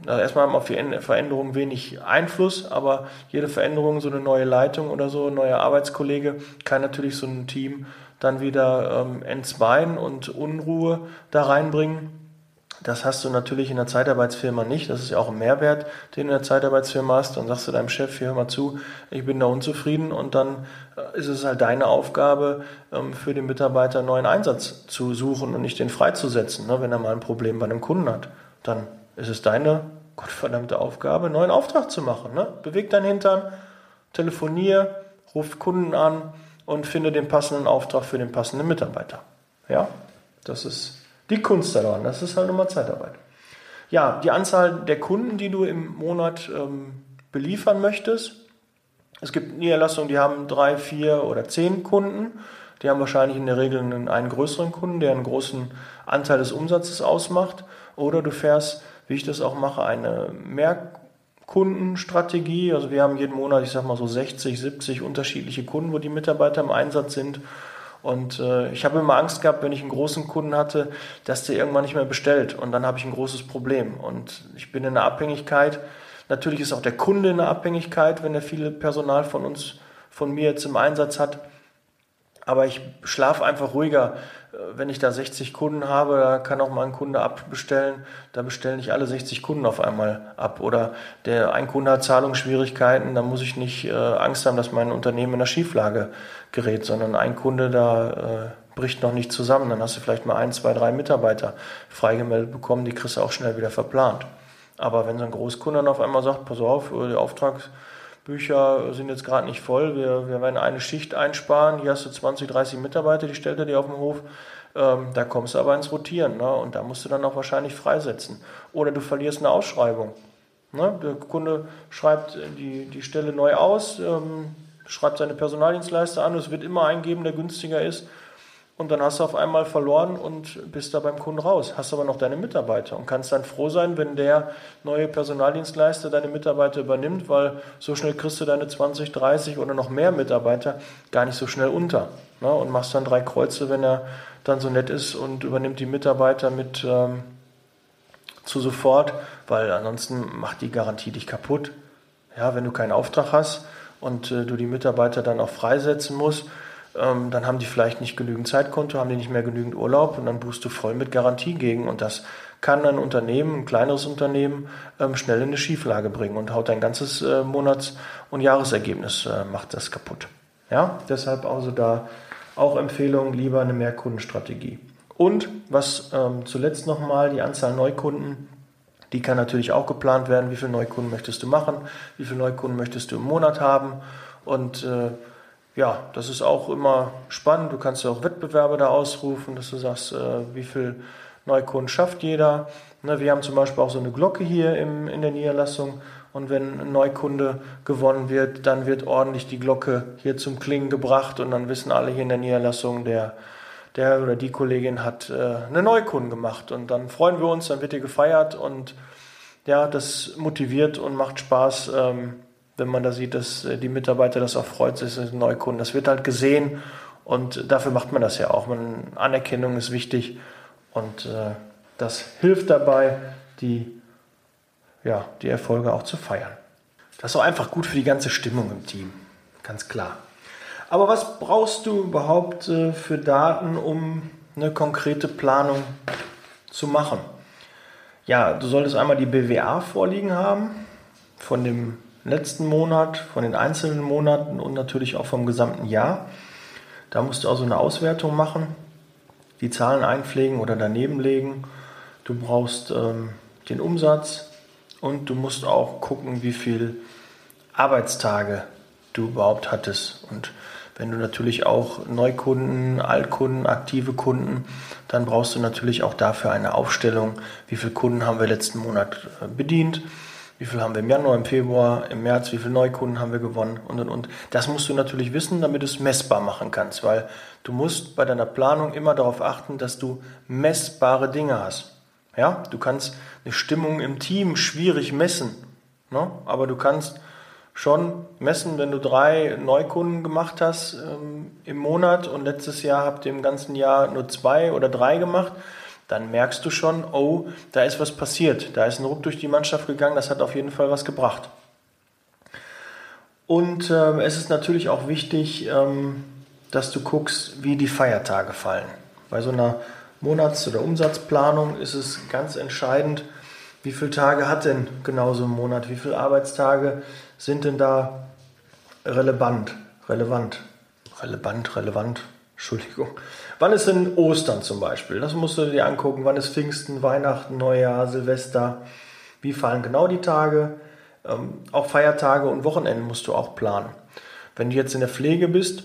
also erstmal haben auf die Veränderung wenig Einfluss, aber jede Veränderung, so eine neue Leitung oder so, ein neuer Arbeitskollege, kann natürlich so ein Team dann wieder ähm, entzweien und Unruhe da reinbringen. Das hast du natürlich in der Zeitarbeitsfirma nicht. Das ist ja auch ein Mehrwert, den du in der Zeitarbeitsfirma hast. Dann sagst du deinem Chef, hier hör mal zu, ich bin da unzufrieden und dann äh, ist es halt deine Aufgabe, ähm, für den Mitarbeiter einen neuen Einsatz zu suchen und nicht den freizusetzen, ne, wenn er mal ein Problem bei einem Kunden hat. Dann ist es deine gottverdammte Aufgabe, einen neuen Auftrag zu machen. Ne? Beweg deinen Hintern, telefonier, ruf Kunden an und finde den passenden Auftrag für den passenden Mitarbeiter. Ja, das ist die Kunst daran, das ist halt nochmal Zeitarbeit. Ja, die Anzahl der Kunden, die du im Monat ähm, beliefern möchtest. Es gibt Niederlassungen, die haben drei, vier oder zehn Kunden. Die haben wahrscheinlich in der Regel einen, einen größeren Kunden, der einen großen Anteil des Umsatzes ausmacht. Oder du fährst, wie ich das auch mache, eine Mehrkundenstrategie. Also wir haben jeden Monat, ich sag mal so 60, 70 unterschiedliche Kunden, wo die Mitarbeiter im Einsatz sind. Und äh, ich habe immer Angst gehabt, wenn ich einen großen Kunden hatte, dass der irgendwann nicht mehr bestellt. Und dann habe ich ein großes Problem. Und ich bin in einer Abhängigkeit. Natürlich ist auch der Kunde in einer Abhängigkeit, wenn er viel Personal von uns, von mir jetzt im Einsatz hat. Aber ich schlafe einfach ruhiger, äh, wenn ich da 60 Kunden habe, da kann auch mal ein Kunde abbestellen, da bestellen nicht alle 60 Kunden auf einmal ab. Oder der ein Kunde hat Zahlungsschwierigkeiten, da muss ich nicht äh, Angst haben, dass mein Unternehmen in der Schieflage gerät, sondern ein Kunde da äh, bricht noch nicht zusammen. Dann hast du vielleicht mal ein, zwei, drei Mitarbeiter freigemeldet bekommen, die kriegst du auch schnell wieder verplant. Aber wenn so ein Großkunde dann auf einmal sagt, pass auf, die Auftrags Bücher sind jetzt gerade nicht voll, wir, wir werden eine Schicht einsparen, hier hast du 20, 30 Mitarbeiter, die stellt er dir auf dem Hof, ähm, da kommst du aber ins Rotieren ne? und da musst du dann auch wahrscheinlich freisetzen. Oder du verlierst eine Ausschreibung. Ne? Der Kunde schreibt die, die Stelle neu aus, ähm, schreibt seine Personaldienstleister an, es wird immer eingeben, der günstiger ist und dann hast du auf einmal verloren und bist da beim Kunden raus. Hast aber noch deine Mitarbeiter und kannst dann froh sein, wenn der neue Personaldienstleister deine Mitarbeiter übernimmt, weil so schnell kriegst du deine 20, 30 oder noch mehr Mitarbeiter gar nicht so schnell unter. Ne? Und machst dann drei Kreuze, wenn er dann so nett ist und übernimmt die Mitarbeiter mit ähm, zu sofort, weil ansonsten macht die Garantie dich kaputt. Ja, wenn du keinen Auftrag hast und äh, du die Mitarbeiter dann auch freisetzen musst, ähm, dann haben die vielleicht nicht genügend Zeitkonto, haben die nicht mehr genügend Urlaub und dann buchst du voll mit Garantie gegen. Und das kann ein Unternehmen, ein kleineres Unternehmen, ähm, schnell in eine Schieflage bringen und haut dein ganzes äh, Monats- und Jahresergebnis, äh, macht das kaputt. Ja, deshalb also da auch Empfehlung, lieber eine Mehrkundenstrategie. Und was ähm, zuletzt nochmal, die Anzahl Neukunden, die kann natürlich auch geplant werden. Wie viele Neukunden möchtest du machen? Wie viele Neukunden möchtest du im Monat haben? Und äh, ja, das ist auch immer spannend. Du kannst ja auch Wettbewerbe da ausrufen, dass du sagst, äh, wie viel Neukunden schafft jeder. Ne, wir haben zum Beispiel auch so eine Glocke hier im, in der Niederlassung. Und wenn ein Neukunde gewonnen wird, dann wird ordentlich die Glocke hier zum Klingen gebracht und dann wissen alle hier in der Niederlassung, der, der oder die Kollegin hat äh, eine Neukunden gemacht. Und dann freuen wir uns, dann wird hier gefeiert und ja, das motiviert und macht Spaß. Ähm, wenn man da sieht, dass äh, die Mitarbeiter das auch freut, das ein Neukunden. Das wird halt gesehen und dafür macht man das ja auch. Man, Anerkennung ist wichtig und äh, das hilft dabei, die, ja, die Erfolge auch zu feiern. Das ist auch einfach gut für die ganze Stimmung im Team, ganz klar. Aber was brauchst du überhaupt äh, für Daten, um eine konkrete Planung zu machen? Ja, du solltest einmal die BWA vorliegen haben von dem letzten Monat, von den einzelnen Monaten und natürlich auch vom gesamten Jahr. Da musst du also eine Auswertung machen, die Zahlen einpflegen oder daneben legen. Du brauchst ähm, den Umsatz und du musst auch gucken, wie viele Arbeitstage du überhaupt hattest. Und wenn du natürlich auch Neukunden, Altkunden, aktive Kunden, dann brauchst du natürlich auch dafür eine Aufstellung, wie viele Kunden haben wir letzten Monat äh, bedient wie viel haben wir im Januar, im Februar, im März, wie viele Neukunden haben wir gewonnen und und und. Das musst du natürlich wissen, damit du es messbar machen kannst, weil du musst bei deiner Planung immer darauf achten, dass du messbare Dinge hast. Ja, du kannst eine Stimmung im Team schwierig messen, ne? aber du kannst schon messen, wenn du drei Neukunden gemacht hast ähm, im Monat und letztes Jahr habt ihr im ganzen Jahr nur zwei oder drei gemacht, dann merkst du schon, oh, da ist was passiert, da ist ein Ruck durch die Mannschaft gegangen, das hat auf jeden Fall was gebracht. Und äh, es ist natürlich auch wichtig, ähm, dass du guckst, wie die Feiertage fallen. Bei so einer Monats- oder Umsatzplanung ist es ganz entscheidend, wie viele Tage hat denn genau so ein Monat, wie viele Arbeitstage sind denn da relevant, relevant, relevant, relevant, Entschuldigung. Wann ist denn Ostern zum Beispiel? Das musst du dir angucken. Wann ist Pfingsten, Weihnachten, Neujahr, Silvester? Wie fallen genau die Tage? Ähm, auch Feiertage und Wochenenden musst du auch planen. Wenn du jetzt in der Pflege bist,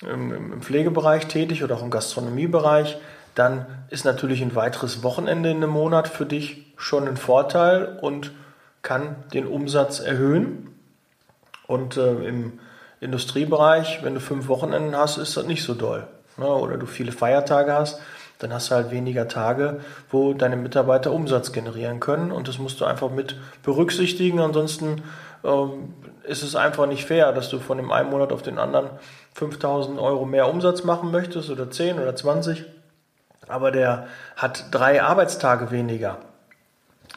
im, im Pflegebereich tätig oder auch im Gastronomiebereich, dann ist natürlich ein weiteres Wochenende in einem Monat für dich schon ein Vorteil und kann den Umsatz erhöhen. Und äh, im Industriebereich, wenn du fünf Wochenenden hast, ist das nicht so doll ne, oder du viele Feiertage hast, dann hast du halt weniger Tage, wo deine Mitarbeiter Umsatz generieren können und das musst du einfach mit berücksichtigen. Ansonsten ähm, ist es einfach nicht fair, dass du von dem einen Monat auf den anderen 5000 Euro mehr Umsatz machen möchtest oder 10 oder 20, aber der hat drei Arbeitstage weniger.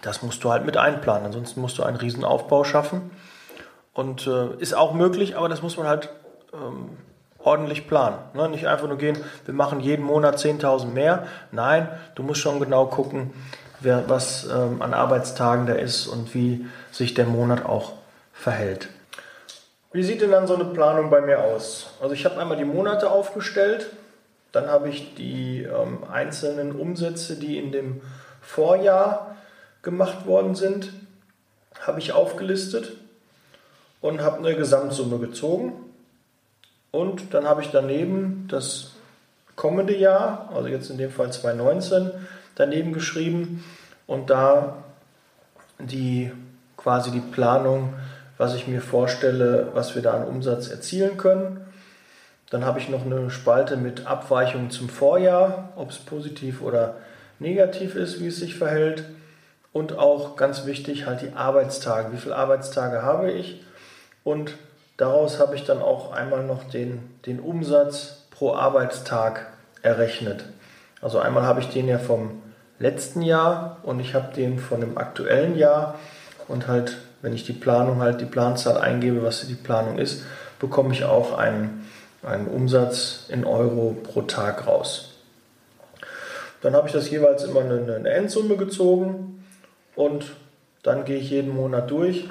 Das musst du halt mit einplanen. Ansonsten musst du einen riesen Aufbau schaffen. Und äh, ist auch möglich, aber das muss man halt ähm, ordentlich planen. Ne? Nicht einfach nur gehen, wir machen jeden Monat 10.000 mehr. Nein, du musst schon genau gucken, wer, was ähm, an Arbeitstagen da ist und wie sich der Monat auch verhält. Wie sieht denn dann so eine Planung bei mir aus? Also ich habe einmal die Monate aufgestellt, dann habe ich die ähm, einzelnen Umsätze, die in dem Vorjahr gemacht worden sind, habe ich aufgelistet und habe eine Gesamtsumme gezogen und dann habe ich daneben das kommende Jahr, also jetzt in dem Fall 2019, daneben geschrieben und da die quasi die Planung, was ich mir vorstelle, was wir da an Umsatz erzielen können. Dann habe ich noch eine Spalte mit Abweichungen zum Vorjahr, ob es positiv oder negativ ist, wie es sich verhält. Und auch ganz wichtig halt die Arbeitstage. Wie viele Arbeitstage habe ich? Und Daraus habe ich dann auch einmal noch den, den Umsatz pro Arbeitstag errechnet. Also einmal habe ich den ja vom letzten Jahr und ich habe den von dem aktuellen Jahr und halt, wenn ich die Planung halt die Planzahl eingebe, was die Planung ist, bekomme ich auch einen, einen Umsatz in Euro pro Tag raus. Dann habe ich das jeweils immer eine, eine Endsumme gezogen und dann gehe ich jeden Monat durch,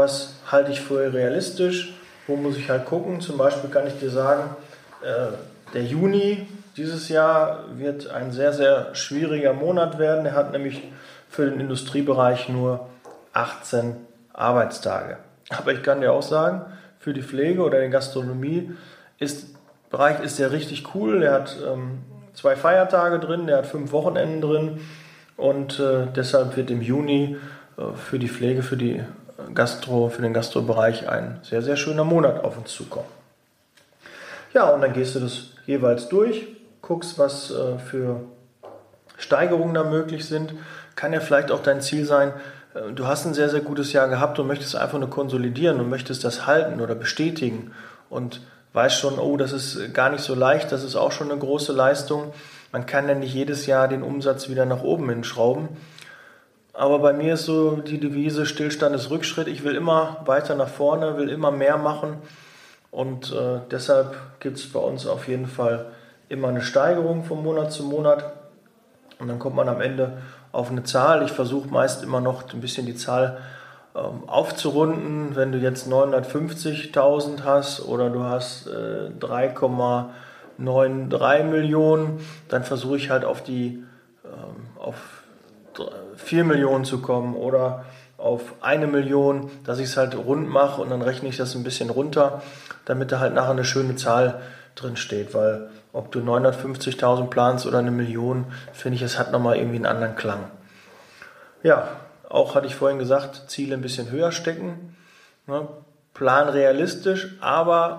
was halte ich für realistisch, wo muss ich halt gucken? Zum Beispiel kann ich dir sagen, äh, der Juni dieses Jahr wird ein sehr, sehr schwieriger Monat werden. Er hat nämlich für den Industriebereich nur 18 Arbeitstage. Aber ich kann dir auch sagen, für die Pflege oder die Gastronomie ist, Bereich ist der richtig cool. Der hat ähm, zwei Feiertage drin, der hat fünf Wochenenden drin und äh, deshalb wird im Juni äh, für die Pflege, für die Gastro, für den Gastrobereich ein sehr, sehr schöner Monat auf uns zukommen. Ja, und dann gehst du das jeweils durch, guckst, was äh, für Steigerungen da möglich sind. Kann ja vielleicht auch dein Ziel sein, äh, du hast ein sehr, sehr gutes Jahr gehabt und möchtest einfach nur konsolidieren und möchtest das halten oder bestätigen und weißt schon, oh, das ist gar nicht so leicht, das ist auch schon eine große Leistung. Man kann ja nicht jedes Jahr den Umsatz wieder nach oben hinschrauben. Aber bei mir ist so die Devise, Stillstand ist Rückschritt. Ich will immer weiter nach vorne, will immer mehr machen. Und äh, deshalb gibt es bei uns auf jeden Fall immer eine Steigerung von Monat zu Monat. Und dann kommt man am Ende auf eine Zahl. Ich versuche meist immer noch ein bisschen die Zahl ähm, aufzurunden. Wenn du jetzt 950.000 hast oder du hast äh, 3,93 Millionen, dann versuche ich halt auf die ähm, auf 4 Millionen zu kommen oder auf eine Million, dass ich es halt rund mache und dann rechne ich das ein bisschen runter, damit da halt nachher eine schöne Zahl drin steht, weil ob du 950.000 planst oder eine Million, finde ich, es hat nochmal irgendwie einen anderen Klang. Ja, auch hatte ich vorhin gesagt, Ziele ein bisschen höher stecken. Ne? Plan realistisch, aber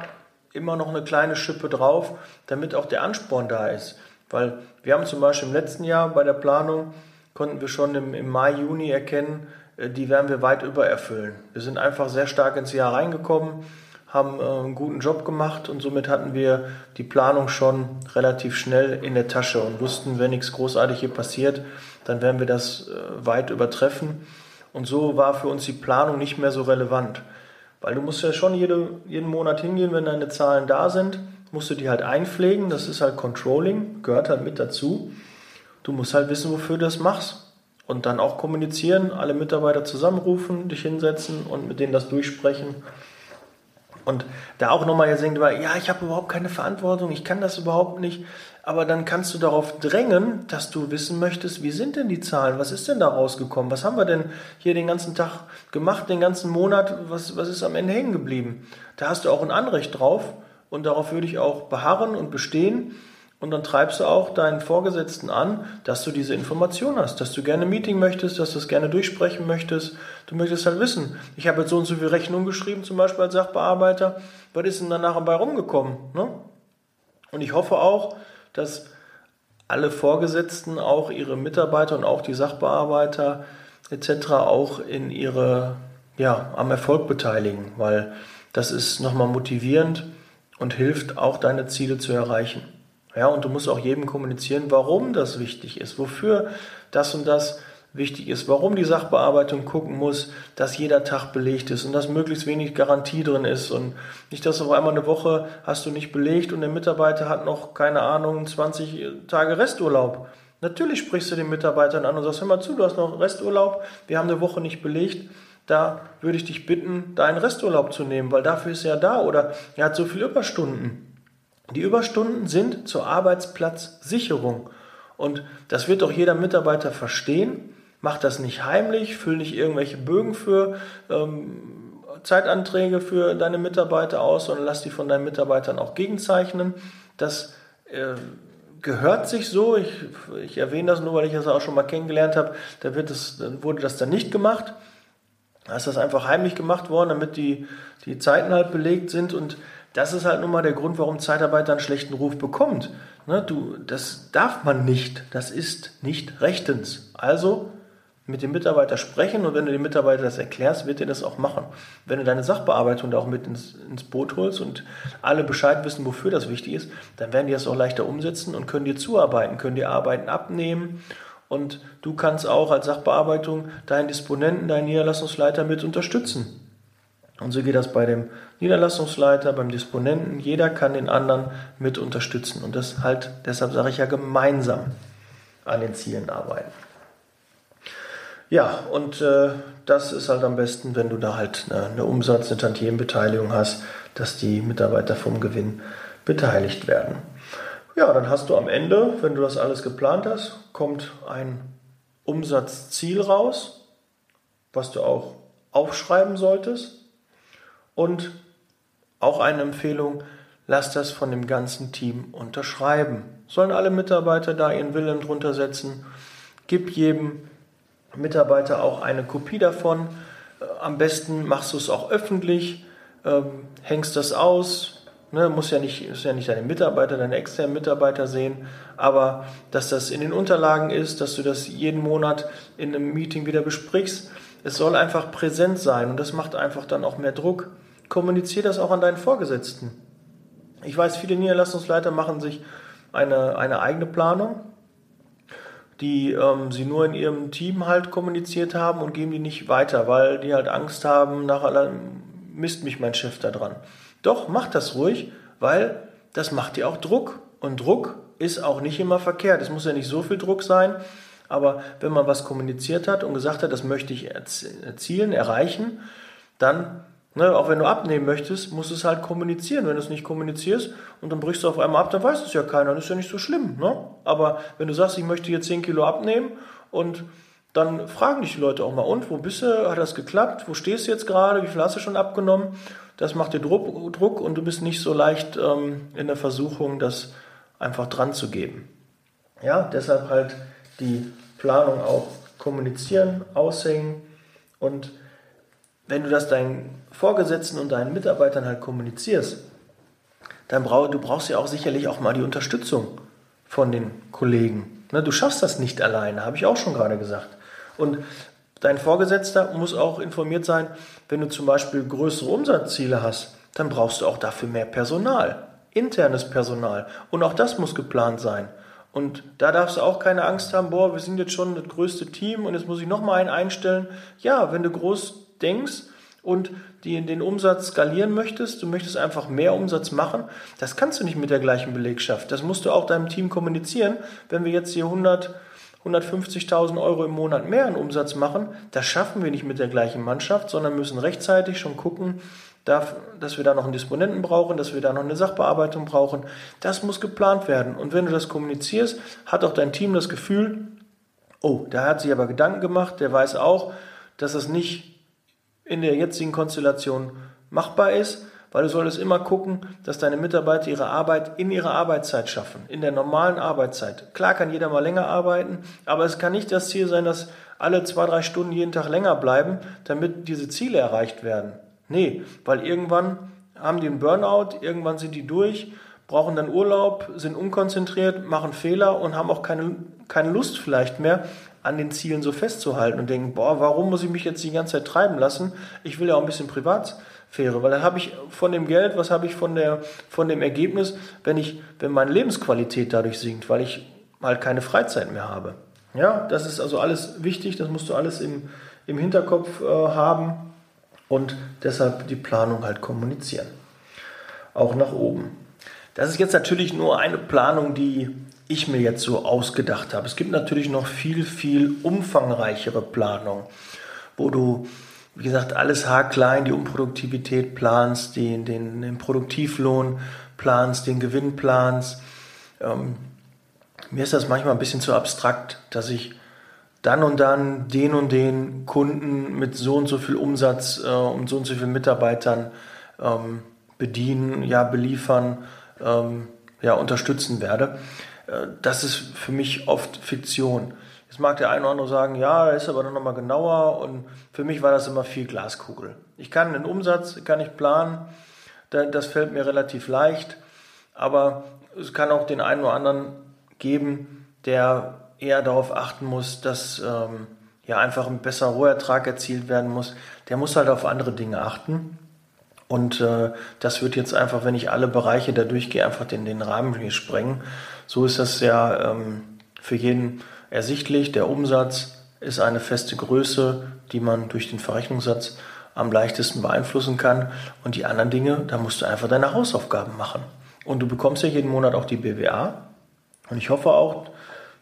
immer noch eine kleine Schippe drauf, damit auch der Ansporn da ist. Weil wir haben zum Beispiel im letzten Jahr bei der Planung, konnten wir schon im, im Mai, Juni erkennen, äh, die werden wir weit übererfüllen. Wir sind einfach sehr stark ins Jahr reingekommen haben äh, einen guten Job gemacht und somit hatten wir die Planung schon relativ schnell in der Tasche und wussten, wenn nichts großartig hier passiert, dann werden wir das äh, weit übertreffen. Und so war für uns die Planung nicht mehr so relevant. Weil du musst ja schon jede, jeden Monat hingehen, wenn deine Zahlen da sind, musst du die halt einpflegen. Das ist halt Controlling, gehört halt mit dazu. Du musst halt wissen, wofür du das machst. Und dann auch kommunizieren, alle Mitarbeiter zusammenrufen, dich hinsetzen und mit denen das durchsprechen. Und da auch nochmal jetzt denkt, ja, ich habe überhaupt keine Verantwortung, ich kann das überhaupt nicht. Aber dann kannst du darauf drängen, dass du wissen möchtest, wie sind denn die Zahlen, was ist denn da rausgekommen, was haben wir denn hier den ganzen Tag gemacht, den ganzen Monat, was, was ist am Ende hängen geblieben. Da hast du auch ein Anrecht drauf und darauf würde ich auch beharren und bestehen. Und dann treibst du auch deinen Vorgesetzten an, dass du diese Information hast, dass du gerne ein Meeting möchtest, dass du es gerne durchsprechen möchtest. Du möchtest halt wissen, ich habe jetzt so und so viel Rechnung geschrieben, zum Beispiel als Sachbearbeiter. Was ist denn danach dabei rumgekommen? Ne? Und ich hoffe auch, dass alle Vorgesetzten auch ihre Mitarbeiter und auch die Sachbearbeiter etc. auch in ihre, ja, am Erfolg beteiligen, weil das ist nochmal motivierend und hilft auch deine Ziele zu erreichen. Ja, und du musst auch jedem kommunizieren, warum das wichtig ist, wofür das und das wichtig ist, warum die Sachbearbeitung gucken muss, dass jeder Tag belegt ist und dass möglichst wenig Garantie drin ist und nicht, dass auf einmal eine Woche hast du nicht belegt und der Mitarbeiter hat noch, keine Ahnung, 20 Tage Resturlaub. Natürlich sprichst du den Mitarbeitern an und sagst, hör mal zu, du hast noch Resturlaub, wir haben eine Woche nicht belegt, da würde ich dich bitten, deinen Resturlaub zu nehmen, weil dafür ist er da oder er hat so viele Überstunden. Die Überstunden sind zur Arbeitsplatzsicherung. Und das wird auch jeder Mitarbeiter verstehen. Mach das nicht heimlich, füll nicht irgendwelche Bögen für ähm, Zeitanträge für deine Mitarbeiter aus, sondern lass die von deinen Mitarbeitern auch gegenzeichnen. Das äh, gehört sich so. Ich, ich, erwähne das nur, weil ich das auch schon mal kennengelernt habe. Da wird es, wurde das dann nicht gemacht. Da ist das einfach heimlich gemacht worden, damit die, die Zeiten halt belegt sind und das ist halt nun mal der Grund, warum Zeitarbeit einen schlechten Ruf bekommt. Ne, du, das darf man nicht. Das ist nicht rechtens. Also mit dem Mitarbeiter sprechen und wenn du dem Mitarbeiter das erklärst, wird er das auch machen. Wenn du deine Sachbearbeitung da auch mit ins, ins Boot holst und alle Bescheid wissen, wofür das wichtig ist, dann werden die das auch leichter umsetzen und können dir zuarbeiten, können dir Arbeiten abnehmen und du kannst auch als Sachbearbeitung deinen Disponenten, deinen Niederlassungsleiter mit unterstützen. Und so geht das bei dem Niederlassungsleiter, beim Disponenten. Jeder kann den anderen mit unterstützen. Und das halt, deshalb sage ich ja gemeinsam an den Zielen arbeiten. Ja, und äh, das ist halt am besten, wenn du da halt eine, eine Umsatz-, eine Tantiembeteiligung hast, dass die Mitarbeiter vom Gewinn beteiligt werden. Ja, dann hast du am Ende, wenn du das alles geplant hast, kommt ein Umsatzziel raus, was du auch aufschreiben solltest. Und auch eine Empfehlung, lass das von dem ganzen Team unterschreiben. Sollen alle Mitarbeiter da ihren Willen drunter setzen? Gib jedem Mitarbeiter auch eine Kopie davon. Äh, am besten machst du es auch öffentlich, ähm, hängst das aus, Ne, muss ja nicht, muss ja nicht deine Mitarbeiter, deine externen Mitarbeiter sehen, aber dass das in den Unterlagen ist, dass du das jeden Monat in einem Meeting wieder besprichst. Es soll einfach präsent sein und das macht einfach dann auch mehr Druck. Kommuniziere das auch an deinen Vorgesetzten. Ich weiß, viele Niederlassungsleiter machen sich eine, eine eigene Planung, die ähm, sie nur in ihrem Team halt kommuniziert haben und geben die nicht weiter, weil die halt Angst haben, nachher misst mich mein Chef da dran. Doch, macht das ruhig, weil das macht dir auch Druck. Und Druck ist auch nicht immer verkehrt. Es muss ja nicht so viel Druck sein, aber wenn man was kommuniziert hat und gesagt hat, das möchte ich erzielen, erreichen, dann, ne, auch wenn du abnehmen möchtest, musst du es halt kommunizieren. Wenn du es nicht kommunizierst und dann brichst du auf einmal ab, dann weiß es ja keiner, das ist ja nicht so schlimm. Ne? Aber wenn du sagst, ich möchte hier 10 Kilo abnehmen und dann fragen dich die Leute auch mal, und wo bist du? Hat das geklappt? Wo stehst du jetzt gerade? Wie viel hast du schon abgenommen? Das macht dir Druck, Druck und du bist nicht so leicht ähm, in der Versuchung, das einfach dran zu geben. Ja, deshalb halt die Planung auch kommunizieren, aushängen und wenn du das deinen Vorgesetzten und deinen Mitarbeitern halt kommunizierst, dann brauchst du brauchst ja auch sicherlich auch mal die Unterstützung von den Kollegen. Ne, du schaffst das nicht alleine, habe ich auch schon gerade gesagt. Und dein Vorgesetzter muss auch informiert sein, wenn du zum Beispiel größere Umsatzziele hast, dann brauchst du auch dafür mehr Personal, internes Personal. Und auch das muss geplant sein. Und da darfst du auch keine Angst haben, boah, wir sind jetzt schon das größte Team und jetzt muss ich nochmal einen einstellen. Ja, wenn du groß denkst und die, den Umsatz skalieren möchtest, du möchtest einfach mehr Umsatz machen, das kannst du nicht mit der gleichen Belegschaft. Das musst du auch deinem Team kommunizieren. Wenn wir jetzt hier 100 150.000 Euro im Monat mehr an Umsatz machen, das schaffen wir nicht mit der gleichen Mannschaft, sondern müssen rechtzeitig schon gucken, dass wir da noch einen Disponenten brauchen, dass wir da noch eine Sachbearbeitung brauchen. Das muss geplant werden. Und wenn du das kommunizierst, hat auch dein Team das Gefühl, oh, da hat sich aber Gedanken gemacht, der weiß auch, dass das nicht in der jetzigen Konstellation machbar ist weil du solltest immer gucken, dass deine Mitarbeiter ihre Arbeit in ihrer Arbeitszeit schaffen, in der normalen Arbeitszeit. Klar kann jeder mal länger arbeiten, aber es kann nicht das Ziel sein, dass alle zwei, drei Stunden jeden Tag länger bleiben, damit diese Ziele erreicht werden. Nee, weil irgendwann haben die einen Burnout, irgendwann sind die durch, brauchen dann Urlaub, sind unkonzentriert, machen Fehler und haben auch keine, keine Lust vielleicht mehr, an den Zielen so festzuhalten und denken, boah, warum muss ich mich jetzt die ganze Zeit treiben lassen? Ich will ja auch ein bisschen privat Fähre, weil dann habe ich von dem Geld, was habe ich von, der, von dem Ergebnis, wenn, ich, wenn meine Lebensqualität dadurch sinkt, weil ich halt keine Freizeit mehr habe. Ja, das ist also alles wichtig, das musst du alles im, im Hinterkopf äh, haben und deshalb die Planung halt kommunizieren. Auch nach oben. Das ist jetzt natürlich nur eine Planung, die ich mir jetzt so ausgedacht habe. Es gibt natürlich noch viel, viel umfangreichere Planungen, wo du wie gesagt, alles haarklein, die Unproduktivität planst, den, den, den Produktivlohn planst, den Gewinn planst. Ähm, mir ist das manchmal ein bisschen zu abstrakt, dass ich dann und dann den und den Kunden mit so und so viel Umsatz äh, und so und so vielen Mitarbeitern ähm, bedienen, ja, beliefern, ähm, ja, unterstützen werde. Äh, das ist für mich oft Fiktion. Jetzt mag der eine oder andere sagen, ja, ist aber dann nochmal genauer und für mich war das immer viel Glaskugel. Ich kann den Umsatz, kann ich planen, das fällt mir relativ leicht, aber es kann auch den einen oder anderen geben, der eher darauf achten muss, dass ähm, ja einfach ein besserer Rohertrag erzielt werden muss. Der muss halt auf andere Dinge achten. Und äh, das wird jetzt einfach, wenn ich alle Bereiche da durchgehe, einfach den, den Rahmen hier sprengen. So ist das ja ähm, für jeden ersichtlich. Der Umsatz ist eine feste Größe, die man durch den Verrechnungssatz am leichtesten beeinflussen kann. Und die anderen Dinge, da musst du einfach deine Hausaufgaben machen. Und du bekommst ja jeden Monat auch die BWA. Und ich hoffe auch,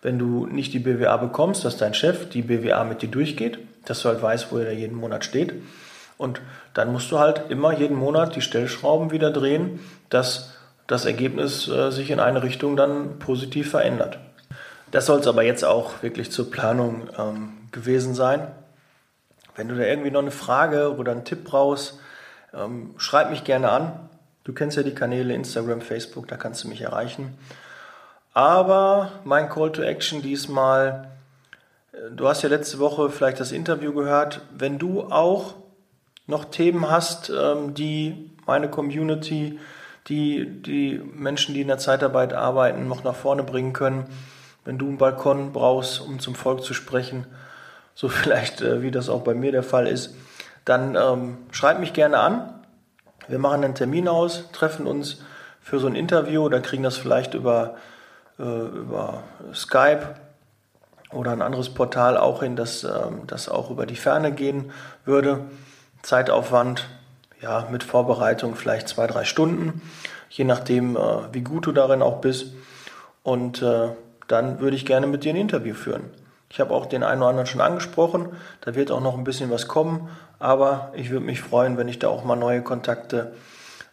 wenn du nicht die BWA bekommst, dass dein Chef die BWA mit dir durchgeht, dass du halt weißt, wo er jeden Monat steht. Und dann musst du halt immer jeden Monat die Stellschrauben wieder drehen, dass das Ergebnis äh, sich in eine Richtung dann positiv verändert. Das soll es aber jetzt auch wirklich zur Planung ähm, gewesen sein. Wenn du da irgendwie noch eine Frage oder einen Tipp brauchst, ähm, schreib mich gerne an. Du kennst ja die Kanäle Instagram, Facebook, da kannst du mich erreichen. Aber mein Call to Action diesmal, äh, du hast ja letzte Woche vielleicht das Interview gehört, wenn du auch noch Themen hast, ähm, die meine Community, die die Menschen, die in der Zeitarbeit arbeiten, noch nach vorne bringen können, wenn du einen Balkon brauchst, um zum Volk zu sprechen, so vielleicht äh, wie das auch bei mir der Fall ist, dann ähm, schreib mich gerne an. Wir machen einen Termin aus, treffen uns für so ein Interview, dann kriegen das vielleicht über äh, über Skype oder ein anderes Portal auch hin, dass ähm, das auch über die Ferne gehen würde. Zeitaufwand, ja, mit Vorbereitung vielleicht zwei, drei Stunden, je nachdem, äh, wie gut du darin auch bist. Und äh, dann würde ich gerne mit dir ein Interview führen. Ich habe auch den einen oder anderen schon angesprochen, da wird auch noch ein bisschen was kommen, aber ich würde mich freuen, wenn ich da auch mal neue Kontakte,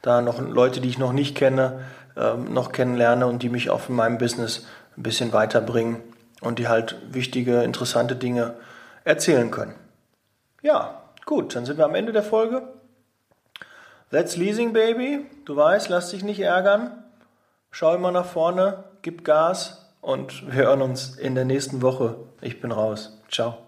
da noch Leute, die ich noch nicht kenne, ähm, noch kennenlerne und die mich auch in meinem Business ein bisschen weiterbringen und die halt wichtige, interessante Dinge erzählen können. Ja, gut, dann sind wir am Ende der Folge. That's Leasing, Baby. Du weißt, lass dich nicht ärgern. Schau immer nach vorne, gib Gas und wir hören uns in der nächsten Woche. Ich bin raus. Ciao.